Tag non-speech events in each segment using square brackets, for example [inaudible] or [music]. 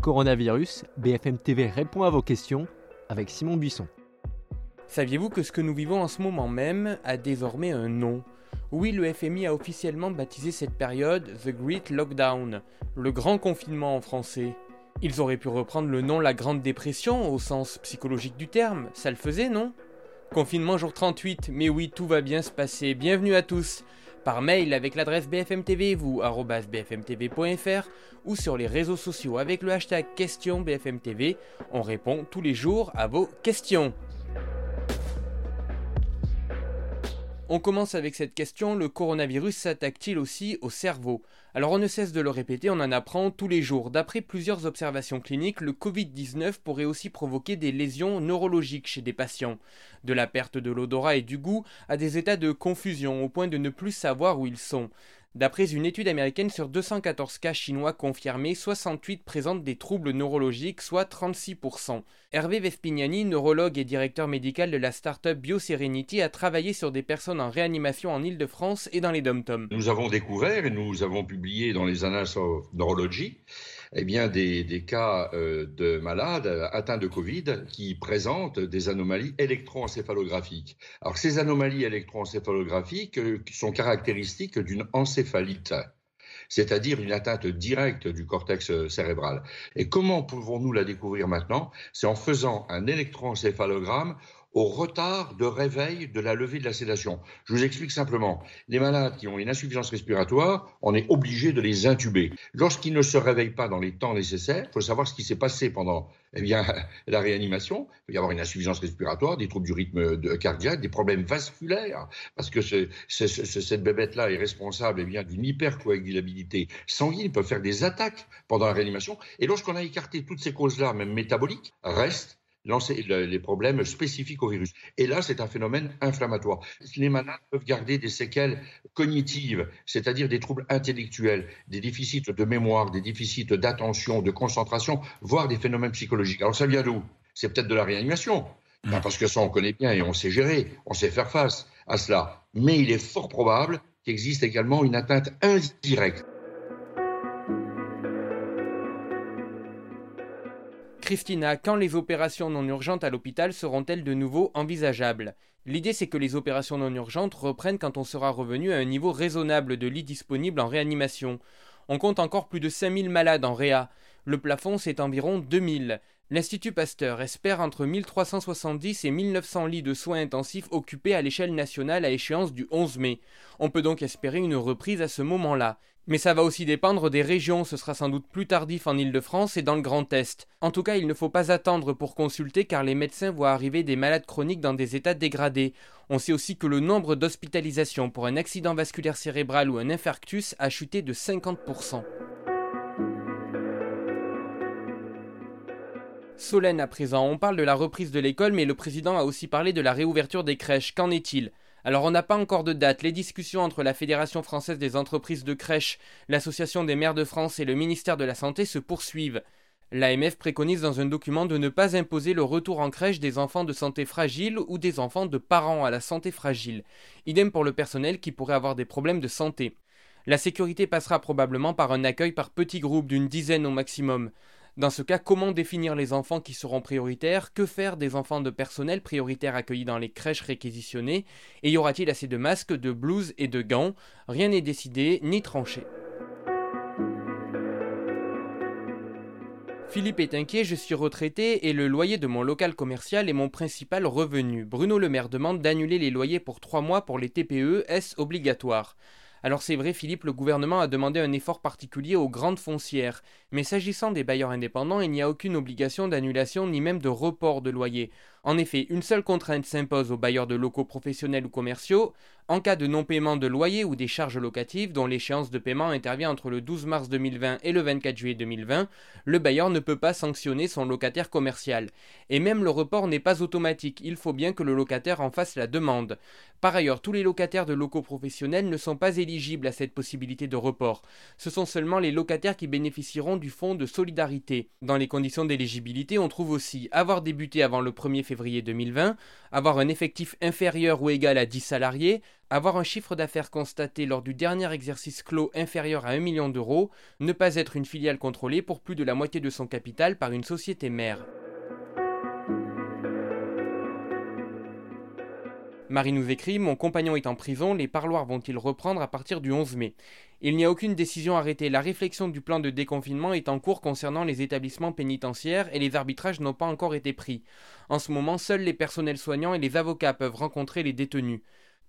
Coronavirus, BFM TV répond à vos questions avec Simon Buisson. Saviez-vous que ce que nous vivons en ce moment même a désormais un nom? Oui, le FMI a officiellement baptisé cette période The Great Lockdown, le grand confinement en français. Ils auraient pu reprendre le nom la Grande Dépression au sens psychologique du terme, ça le faisait, non? Confinement jour 38, mais oui, tout va bien se passer. Bienvenue à tous par mail avec l'adresse BFMTV, vous, bfmtv.fr, ou sur les réseaux sociaux avec le hashtag question BFMTV. On répond tous les jours à vos questions. On commence avec cette question, le coronavirus s'attaque-t-il aussi au cerveau? Alors on ne cesse de le répéter, on en apprend tous les jours. D'après plusieurs observations cliniques, le Covid-19 pourrait aussi provoquer des lésions neurologiques chez des patients. De la perte de l'odorat et du goût à des états de confusion au point de ne plus savoir où ils sont. D'après une étude américaine sur 214 cas chinois confirmés, 68 présentent des troubles neurologiques, soit 36%. Hervé Vespignani, neurologue et directeur médical de la start-up BioSerenity, a travaillé sur des personnes en réanimation en Ile-de-France et dans les dom Nous avons découvert et nous avons publié dans les Annals of Neurology eh bien, des, cas euh, de malades atteints de Covid qui présentent des anomalies électroencéphalographiques. Alors, ces anomalies électroencéphalographiques euh, sont caractéristiques d'une encéphalite c'est-à-dire une atteinte directe du cortex euh, cérébral. Et comment pouvons-nous la découvrir maintenant? C'est en faisant un électroencéphalogramme au retard de réveil de la levée de la sédation. Je vous explique simplement. Les malades qui ont une insuffisance respiratoire, on est obligé de les intuber. Lorsqu'ils ne se réveillent pas dans les temps nécessaires, il faut savoir ce qui s'est passé pendant eh bien, [laughs] la réanimation. Il peut y avoir une insuffisance respiratoire, des troubles du rythme cardiaque, des problèmes vasculaires, parce que cette bébête-là est responsable eh bien, d'une hypercoagulabilité sanguine, il peut faire des attaques pendant la réanimation. Et lorsqu'on a écarté toutes ces causes-là, même métaboliques, reste les problèmes spécifiques au virus. Et là, c'est un phénomène inflammatoire. Les malades peuvent garder des séquelles cognitives, c'est-à-dire des troubles intellectuels, des déficits de mémoire, des déficits d'attention, de concentration, voire des phénomènes psychologiques. Alors ça vient d'où? C'est peut-être de la réanimation, mmh. parce que ça, on connaît bien et on sait gérer, on sait faire face à cela. Mais il est fort probable qu'il existe également une atteinte indirecte Christina, quand les opérations non urgentes à l'hôpital seront-elles de nouveau envisageables? L'idée c'est que les opérations non urgentes reprennent quand on sera revenu à un niveau raisonnable de lits disponibles en réanimation. On compte encore plus de 5000 malades en réa. Le plafond c'est environ 2000. L'Institut Pasteur espère entre 1370 et 1900 lits de soins intensifs occupés à l'échelle nationale à échéance du 11 mai. On peut donc espérer une reprise à ce moment-là. Mais ça va aussi dépendre des régions, ce sera sans doute plus tardif en Île-de-France et dans le Grand Est. En tout cas, il ne faut pas attendre pour consulter car les médecins voient arriver des malades chroniques dans des états dégradés. On sait aussi que le nombre d'hospitalisations pour un accident vasculaire cérébral ou un infarctus a chuté de 50%. Solène à présent, on parle de la reprise de l'école, mais le président a aussi parlé de la réouverture des crèches. Qu'en est-il? Alors on n'a pas encore de date. Les discussions entre la Fédération française des entreprises de crèches, l'Association des maires de France et le ministère de la Santé se poursuivent. L'AMF préconise dans un document de ne pas imposer le retour en crèche des enfants de santé fragile ou des enfants de parents à la santé fragile. Idem pour le personnel qui pourrait avoir des problèmes de santé. La sécurité passera probablement par un accueil par petits groupes d'une dizaine au maximum. Dans ce cas, comment définir les enfants qui seront prioritaires? Que faire des enfants de personnel prioritaire accueillis dans les crèches réquisitionnées? Et y aura-t-il assez de masques, de blouses et de gants? Rien n'est décidé ni tranché. Philippe est inquiet, je suis retraité et le loyer de mon local commercial est mon principal revenu. Bruno Le Maire demande d'annuler les loyers pour trois mois pour les TPE, est-ce obligatoire alors c'est vrai, Philippe, le gouvernement a demandé un effort particulier aux grandes foncières, mais s'agissant des bailleurs indépendants, il n'y a aucune obligation d'annulation ni même de report de loyer. En effet, une seule contrainte s'impose aux bailleurs de locaux professionnels ou commerciaux. En cas de non-paiement de loyer ou des charges locatives dont l'échéance de paiement intervient entre le 12 mars 2020 et le 24 juillet 2020, le bailleur ne peut pas sanctionner son locataire commercial. Et même le report n'est pas automatique, il faut bien que le locataire en fasse la demande. Par ailleurs, tous les locataires de locaux professionnels ne sont pas éligibles à cette possibilité de report. Ce sont seulement les locataires qui bénéficieront du fonds de solidarité. Dans les conditions d'éligibilité, on trouve aussi avoir débuté avant le 1er février 2020, avoir un effectif inférieur ou égal à 10 salariés, avoir un chiffre d'affaires constaté lors du dernier exercice clos inférieur à 1 million d'euros, ne pas être une filiale contrôlée pour plus de la moitié de son capital par une société mère. Marie nous écrit Mon compagnon est en prison, les parloirs vont-ils reprendre à partir du 11 mai? Il n'y a aucune décision arrêtée. La réflexion du plan de déconfinement est en cours concernant les établissements pénitentiaires et les arbitrages n'ont pas encore été pris. En ce moment, seuls les personnels soignants et les avocats peuvent rencontrer les détenus.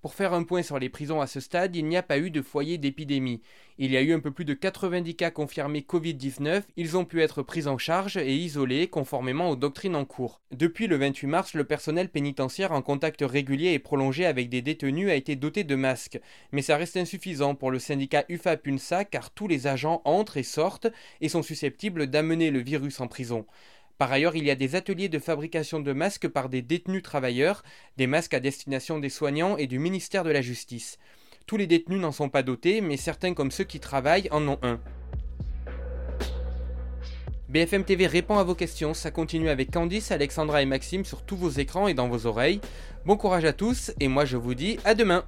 Pour faire un point sur les prisons à ce stade, il n'y a pas eu de foyer d'épidémie. Il y a eu un peu plus de 90 cas confirmés Covid-19, ils ont pu être pris en charge et isolés conformément aux doctrines en cours. Depuis le 28 mars, le personnel pénitentiaire en contact régulier et prolongé avec des détenus a été doté de masques. Mais ça reste insuffisant pour le syndicat UFA-PUNSA car tous les agents entrent et sortent et sont susceptibles d'amener le virus en prison. Par ailleurs, il y a des ateliers de fabrication de masques par des détenus travailleurs, des masques à destination des soignants et du ministère de la Justice. Tous les détenus n'en sont pas dotés, mais certains comme ceux qui travaillent en ont un. BFM TV répond à vos questions, ça continue avec Candice, Alexandra et Maxime sur tous vos écrans et dans vos oreilles. Bon courage à tous, et moi je vous dis à demain